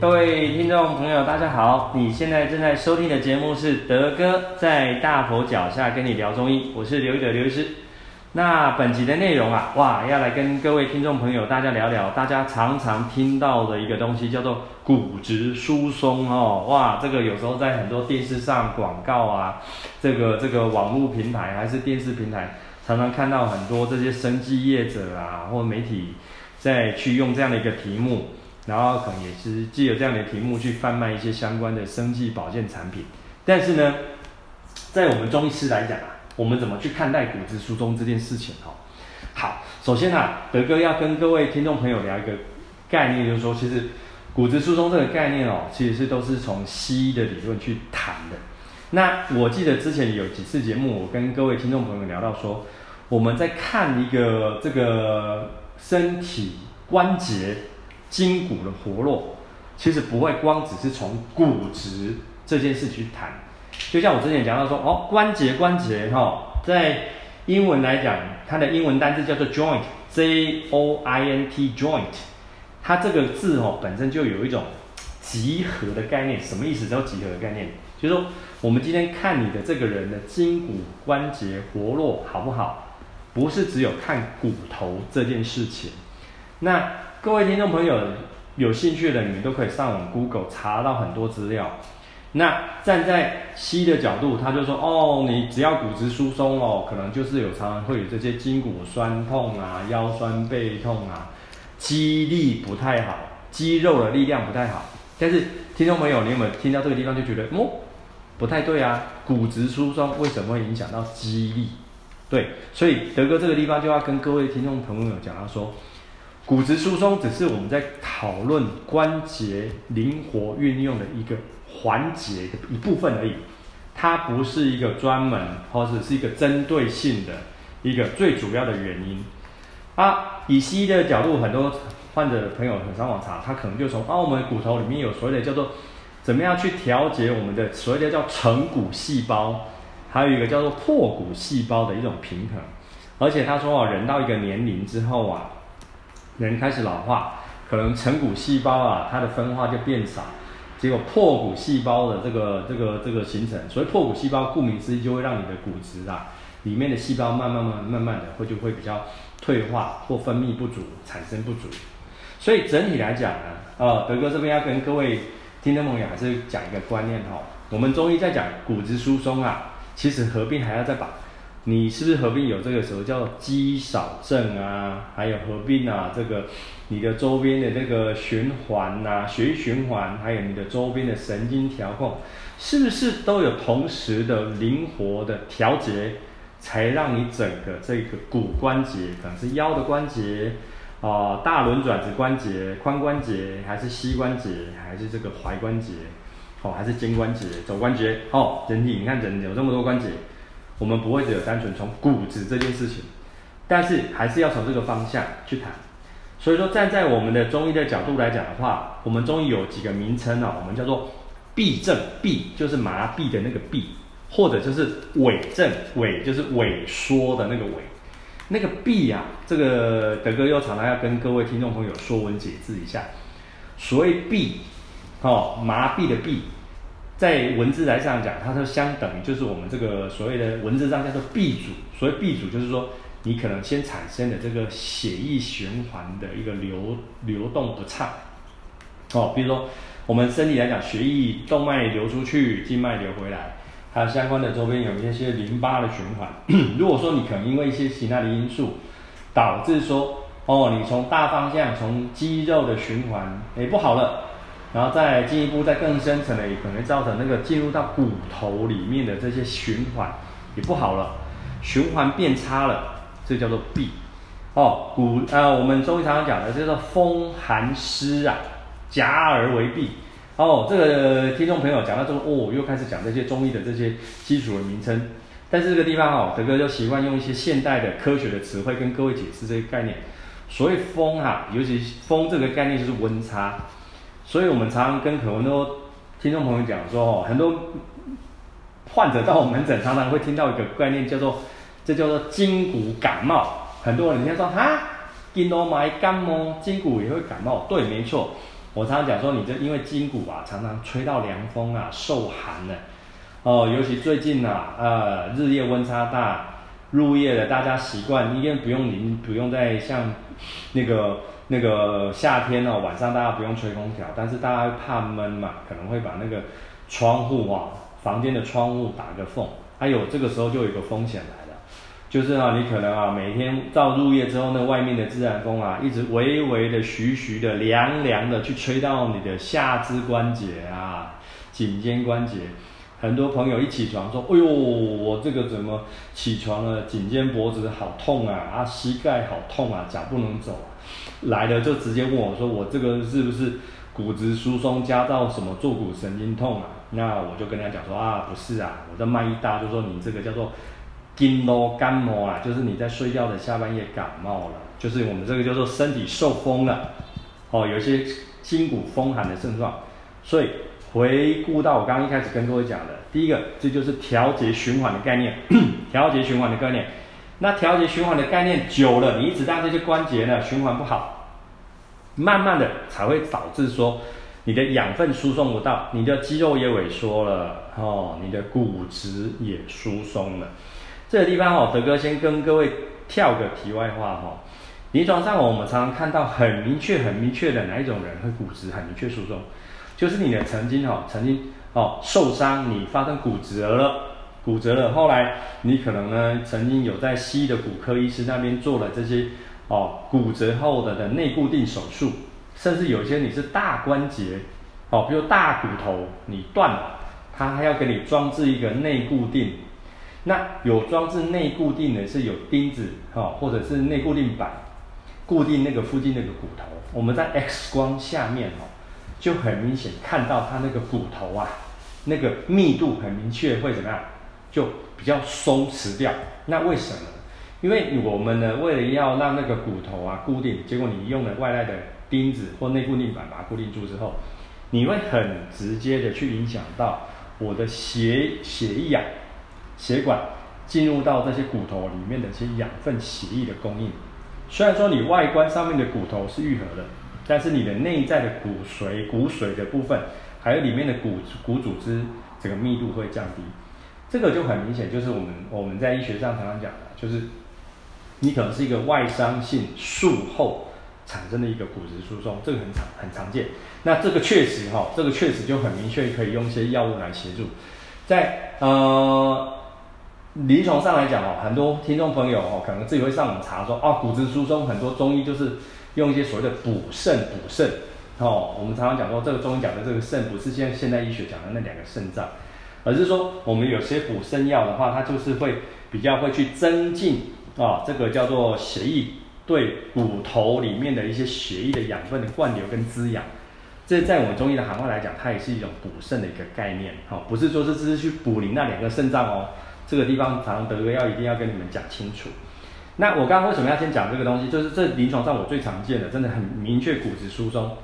各位听众朋友，大家好！你现在正在收听的节目是德哥在大佛脚下跟你聊中医，我是刘一德刘医师。那本集的内容啊，哇，要来跟各位听众朋友大家聊聊，大家常常听到的一个东西叫做骨质疏松哦，哇，这个有时候在很多电视上广告啊，这个这个网络平台还是电视平台，常常看到很多这些生技业者啊或媒体在去用这样的一个题目，然后可能也是借由这样的题目去贩卖一些相关的生技保健产品，但是呢，在我们中医师来讲啊。我们怎么去看待骨质疏松这件事情？哈，好，首先啊，德哥要跟各位听众朋友聊一个概念，就是说，其实骨质疏松这个概念哦，其实是都是从西医的理论去谈的。那我记得之前有几次节目，我跟各位听众朋友聊到说，我们在看一个这个身体关节筋骨的活络，其实不会光只是从骨质这件事去谈。就像我之前讲到说，哦，关节关节哈、在英文来讲，它的英文单字叫做 joint，J O I N T，joint，它这个字哦本身就有一种集合的概念。什么意思？叫集合的概念，就是说我们今天看你的这个人的筋骨关节活络好不好，不是只有看骨头这件事情。那各位听众朋友有兴趣的，你们都可以上网 Google 查到很多资料。那站在西医的角度，他就说哦，你只要骨质疏松哦，可能就是有常常会有这些筋骨酸痛啊、腰酸背痛啊、肌力不太好、肌肉的力量不太好。但是听众朋友，你有没有听到这个地方就觉得哦，不太对啊？骨质疏松为什么会影响到肌力？对，所以德哥这个地方就要跟各位听众朋友讲到说，骨质疏松只是我们在讨论关节灵活运用的一个。环节的一部分而已，它不是一个专门或者是一个针对性的一个最主要的原因。啊，以西医的角度，很多患者的朋友很上网查，他可能就从啊，我们骨头里面有所谓的叫做怎么样去调节我们的所谓的叫成骨细胞，还有一个叫做破骨细胞的一种平衡。而且他说啊，人到一个年龄之后啊，人开始老化，可能成骨细胞啊，它的分化就变少。结果破骨细胞的这个这个这个形成，所以破骨细胞顾名思义就会让你的骨质啊里面的细胞慢慢慢慢慢的会就会比较退化或分泌不足，产生不足。所以整体来讲呢，呃，德哥这边要跟各位听众朋友还是讲一个观念哈，我们中医在讲骨质疏松啊，其实合并还要再把。你是不是合并有这个时候叫肌少症啊？还有合并啊，这个你的周边的这个循环呐，血液循环，还有你的周边的神经调控，是不是都有同时的灵活的调节，才让你整个这个骨关节，可能是腰的关节哦、大轮转子关节、髋关节，还是膝关节，还是这个踝关节，哦，还是肩关节、肘关节，哦，整体你看整体有这么多关节。我们不会只有单纯从骨质这件事情，但是还是要从这个方向去谈。所以说，站在我们的中医的角度来讲的话，我们中医有几个名称啊，我们叫做痹症，痹就是麻痹的那个痹，或者就是萎症，萎就是萎缩的那个萎。那个痹啊，这个德哥又常常要跟各位听众朋友说文解字一下。所谓痹，哦，麻痹的痹。在文字来上讲，它就相等于就是我们这个所谓的文字上叫做 B 组。所谓 B 组，就是说你可能先产生的这个血液循环的一个流流动不畅。哦，比如说我们身体来讲，血液动脉流出去，静脉流回来，还有相关的周边有一些淋巴的循环。如果说你可能因为一些其他的因素，导致说哦，你从大方向从肌肉的循环诶不好了。然后再进一步，再更深层的，也可能造成那个进入到骨头里面的这些循环也不好了，循环变差了，这叫做痹。哦，骨呃，我们中医常常讲的叫做风寒湿啊，夹而为痹。哦，这个听众朋友讲到这个，哦，又开始讲这些中医的这些基础的名称。但是这个地方哦，德哥就习惯用一些现代的科学的词汇跟各位解释这些概念。所谓风哈、尤其风这个概念就是温差。所以我们常常跟很多听众朋友讲说，哦，很多患者到我们门诊，常常会听到一个概念，叫做这叫做筋骨感冒。很多人人家说哈，筋膜炎感冒，筋骨也会感冒。对，没错，我常常讲说，你这因为筋骨啊，常常吹到凉风啊，受寒了。哦，尤其最近啊，呃，日夜温差大，入夜了，大家习惯，因为不用您不用再像那个那个夏天哦，晚上大家不用吹空调，但是大家怕闷嘛，可能会把那个窗户啊，房间的窗户打个缝，还有这个时候就有一个风险来了，就是啊，你可能啊，每天到入夜之后，那外面的自然风啊，一直微微的、徐徐的、凉凉的去吹到你的下肢关节啊、颈肩关节。很多朋友一起床说：“哎呦，我这个怎么起床了？颈肩脖子好痛啊！啊，膝盖好痛啊，脚不能走啊。”来了就直接问我说：“我这个是不是骨质疏松加到什么坐骨神经痛啊？”那我就跟他讲说：“啊，不是啊，我的脉一大就说你这个叫做筋络感冒啊，就是你在睡觉的下半夜感冒了，就是我们这个叫做身体受风了，哦，有一些筋骨风寒的症状，所以。”回顾到我刚刚一开始跟各位讲的，第一个，这就是调节循环的概念，调节循环的概念。那调节循环的概念久了，你一直让这些关节呢循环不好，慢慢的才会导致说你的养分输送不到，你的肌肉也萎缩了，哦，你的骨质也疏松了。这个地方哦，德哥先跟各位跳个题外话哈、哦，临床上我们常常看到很明确、很明确的哪一种人会骨质很明确疏松。就是你的曾经哈，曾经哦受伤，你发生骨折了，骨折了，后来你可能呢曾经有在西医的骨科医师那边做了这些哦骨折后的的内固定手术，甚至有些你是大关节哦，比如大骨头你断了，他还要给你装置一个内固定，那有装置内固定的是有钉子哈，或者是内固定板固定那个附近那个骨头，我们在 X 光下面哈。就很明显看到它那个骨头啊，那个密度很明确，会怎么样？就比较松弛掉。那为什么？因为我们呢，为了要让那个骨头啊固定，结果你用了外来的钉子或内固定板把它固定住之后，你会很直接的去影响到我的血血液啊，血管进入到这些骨头里面的这些养分血液的供应。虽然说你外观上面的骨头是愈合的。但是你的内在的骨髓、骨髓的部分，还有里面的骨骨组织，这个密度会降低，这个就很明显，就是我们我们在医学上常常讲的，就是你可能是一个外伤性术后产生的一个骨质疏松，这个很常很常见。那这个确实哈，这个确实就很明确，可以用一些药物来协助。在呃临床上来讲哦，很多听众朋友哦，可能自己会上网查说，哦，骨质疏松，很多中医就是。用一些所谓的补肾补肾，哦，我们常常讲说，这个中医讲的这个肾，不是现现代医学讲的那两个肾脏，而是说我们有些补肾药的话，它就是会比较会去增进啊，这个叫做血液对骨头里面的一些血液的养分的灌流跟滋养。这在我们中医的行话来讲，它也是一种补肾的一个概念，哈，不是说是只是去补你那两个肾脏哦，这个地方常德哥要一定要跟你们讲清楚。那我刚刚为什么要先讲这个东西？就是这临床上我最常见的，真的很明确骨质疏松，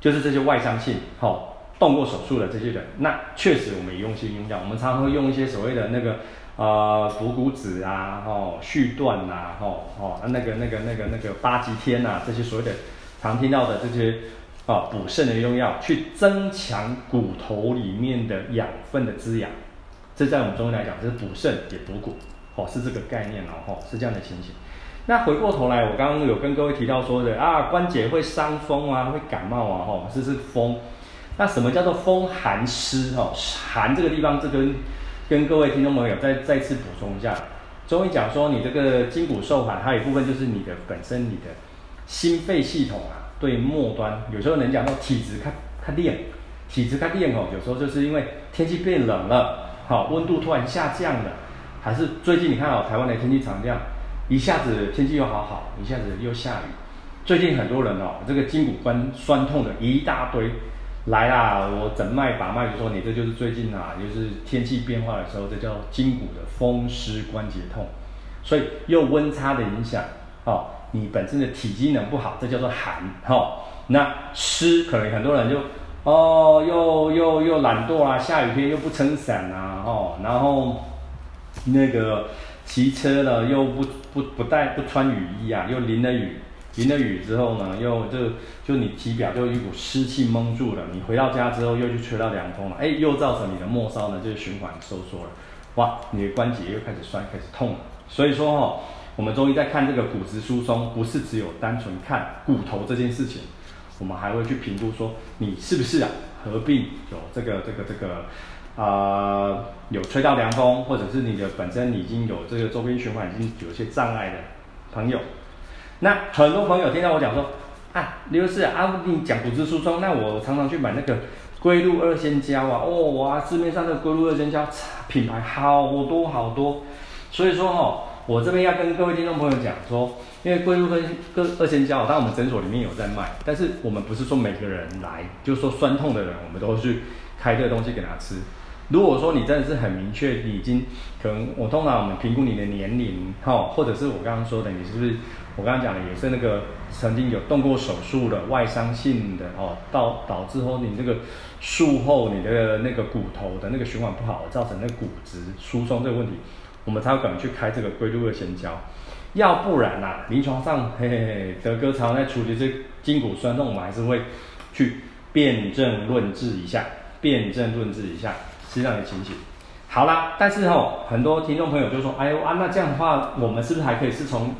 就是这些外伤性，哈、哦，动过手术的这些人。那确实我们也用心用药，我们常常会用一些所谓的那个呃补骨脂啊，哦续断呐，哦哦那个那个那个那个八极天呐，这些所谓的常听到的这些啊补肾的用药，去增强骨头里面的养分的滋养。这在我们中医来讲，就是补肾也补骨。哦，是这个概念哦，吼，是这样的情形。那回过头来，我刚刚有跟各位提到说的啊，关节会伤风啊，会感冒啊，吼，这是风。那什么叫做风寒湿？哈，寒这个地方，这跟跟各位听众朋友再再次补充一下。中医讲说，你这个筋骨受寒，还有一部分就是你的本身你的心肺系统啊，对末端，有时候能讲到体质它它练，体质它练哦，有时候就是因为天气变冷了，好，温度突然下降了。还是最近你看哦，台湾的天气常这样，一下子天气又好好，一下子又下雨。最近很多人哦，这个筋骨关酸痛的一大堆来啦，我诊脉把脉就说，你这就是最近啊，就是天气变化的时候，这叫筋骨的风湿关节痛。所以又温差的影响哦，你本身的体机能不好，这叫做寒哦。那湿可能很多人就哦，又又又懒惰啊，下雨天又不撑伞啊，哦，然后。那个骑车了又不不不带不穿雨衣啊，又淋了雨淋了雨之后呢，又就就你体表就一股湿气蒙住了，你回到家之后又去吹到凉风了，哎，又造成你的末梢呢就是循环收缩了，哇，你的关节又开始酸，开始痛了。所以说哦，我们中医在看这个骨质疏松，不是只有单纯看骨头这件事情，我们还会去评估说你是不是啊合并有这个这个这个、呃、有吹到凉风，或者是你的本身已经有这个周边循环已经有些障碍的朋友。那很多朋友听到我讲说啊，刘师啊，你讲骨质疏松，那我常常去买那个龟鹿二仙胶啊，哦哇，市面上的龟鹿二仙胶品牌好多好多，所以说哦，我这边要跟各位听众朋友讲说，因为龟鹿跟跟二仙胶，当然我们诊所里面有在卖，但是我们不是说每个人来，就是说酸痛的人，我们都去开这个东西给他吃。如果说你真的是很明确，你已经可能我通常我们评估你的年龄哈，或者是我刚刚说的，你是不是我刚刚讲的也是那个曾经有动过手术的外伤性的哦，导导致后你这个术后你的那个骨头的那个循环不好，造成那个骨质疏松这个问题，我们才有可能去开这个龟鹿二仙胶。要不然呐、啊，临床上嘿嘿嘿，德哥常常在处理这筋骨酸痛，我们还是会去辨证论治一下，辨证论治一下。是这样的情形，好啦，但是哦，很多听众朋友就说，哎呦啊，那这样的话，我们是不是还可以是从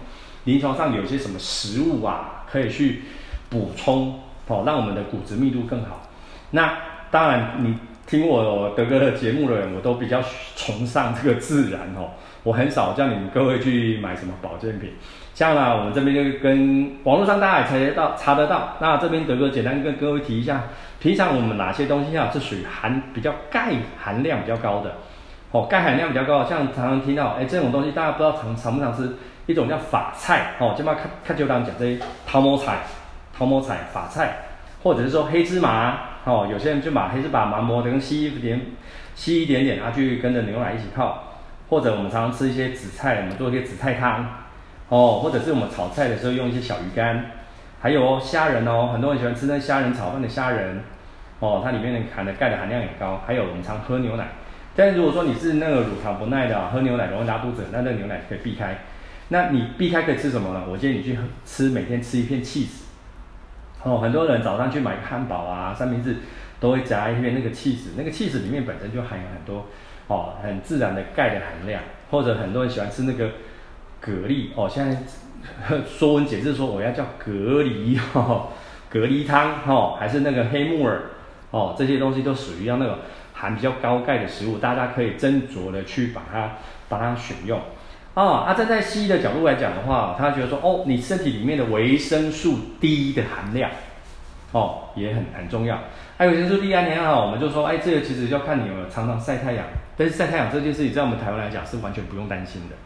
临床上有些什么食物啊，可以去补充哦，让我们的骨质密度更好？那当然，你听我德哥的节目的人，我都比较崇尚这个自然哦，我很少叫你们各位去买什么保健品。像呢，我们这边就跟网络上大家也查得到，查得到。那这边德哥简单跟各位提一下。平常我们哪些东西啊是属于含比较钙含量比较高的？哦，钙含量比较高，像常常听到，哎，这种东西大家不知道常常不常吃，一种叫法菜，哦，这边看看就当讲这些桃毛菜、桃毛菜、法菜，或者是说黑芝麻，哦，有些人就把黑芝麻麻磨的跟稀一点、稀一点点，啊，去跟着牛奶一起泡，或者我们常常吃一些紫菜，我们做一些紫菜汤，哦，或者是我们炒菜的时候用一些小鱼干，还有哦虾仁哦，很多人喜欢吃那虾仁炒饭的虾仁。哦，它里面的含的钙的含量也高，还有我们常喝牛奶，但如果说你是那个乳糖不耐的，喝牛奶容易拉肚子，那那牛奶可以避开。那你避开可以吃什么呢？我建议你去吃，每天吃一片起司。哦，很多人早上去买个汉堡啊、三明治，都会夹一片那个起司，那个起司里面本身就含有很多哦很自然的钙的含量，或者很多人喜欢吃那个蛤蜊哦，现在 说文解字说我要叫蛤蜊 哦，蛤蜊汤哦，还是那个黑木耳。哦，这些东西都属于要那个含比较高钙的食物，大家可以斟酌的去把它把它选用。哦，啊，站在西医的角度来讲的话，他觉得说，哦，你身体里面的维生素 D 的含量，哦，也很很重要。还有维生素 D 含量好，我们就说，哎，这个其实要看你有没有常常晒太阳。但是晒太阳这件事情，在我们台湾来讲是完全不用担心的。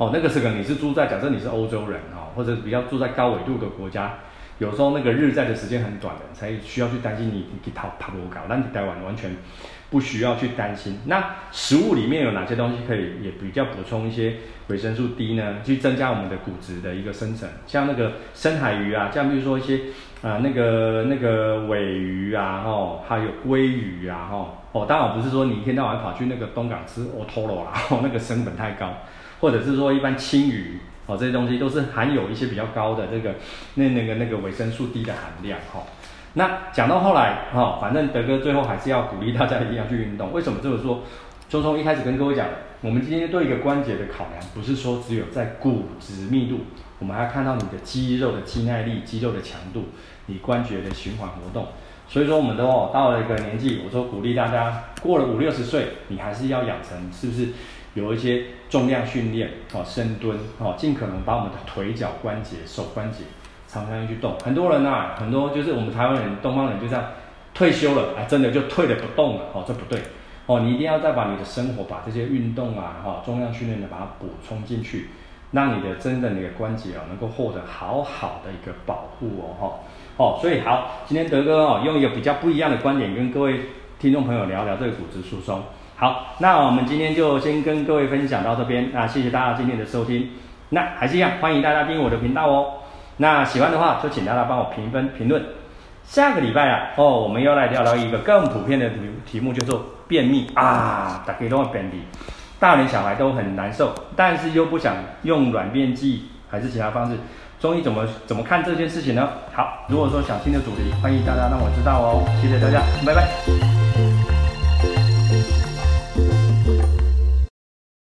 哦，那个是可能你是住在，假设你是欧洲人哦，或者比较住在高纬度的国家。有时候那个日晒的时间很短的，才需要去担心你你去跑跑步搞，但你待完完全不需要去担心。那食物里面有哪些东西可以也比较补充一些维生素 D 呢？去增加我们的骨质的一个生成，像那个深海鱼啊，像比如说一些啊、呃、那个那个鮪鱼啊，吼，还有鲑鱼啊，吼，哦，当然不是说你一天到晚跑去那个东港吃 Otoro 啦，哦，那个成本太高，或者是说一般青鱼。哦，这些东西都是含有一些比较高的这个那那个那个维生素 D 的含量哈、那讲到后来哈、反正德哥最后还是要鼓励大家一定要去运动。为什么这么说？就从一开始跟各位讲，我们今天对一个关节的考量，不是说只有在骨质密度，我们还要看到你的肌肉的肌耐力、肌肉的强度，你关节的循环活动。所以说，我们都到了一个年纪，我说鼓励大家过了五六十岁，你还是要养成是不是？有一些重量训练，哦，深蹲，哦，尽可能把我们的腿脚关节、手关节常常去动。很多人啊，很多就是我们台湾人、东方人就这样退休了，啊，真的就退了不动了，哦，这不对，哦，你一定要再把你的生活、把这些运动啊，哈，重量训练的把它补充进去，让你的真的你的关节啊，能够获得好好的一个保护哦，哈，哦，所以好，今天德哥哦，用一个比较不一样的观点跟各位听众朋友聊聊这个骨质疏松。好，那我们今天就先跟各位分享到这边。那谢谢大家今天的收听。那还是一样，欢迎大家订阅我的频道哦。那喜欢的话，就请大家帮我评分评论。下个礼拜啊，哦，我们又来聊聊一个更普遍的题题目，叫做便秘啊。大家都会便秘，大人小孩都很难受，但是又不想用软便剂还是其他方式？中医怎么怎么看这件事情呢？好，如果说想听的主题，欢迎大家让我知道哦。谢谢大家，拜拜。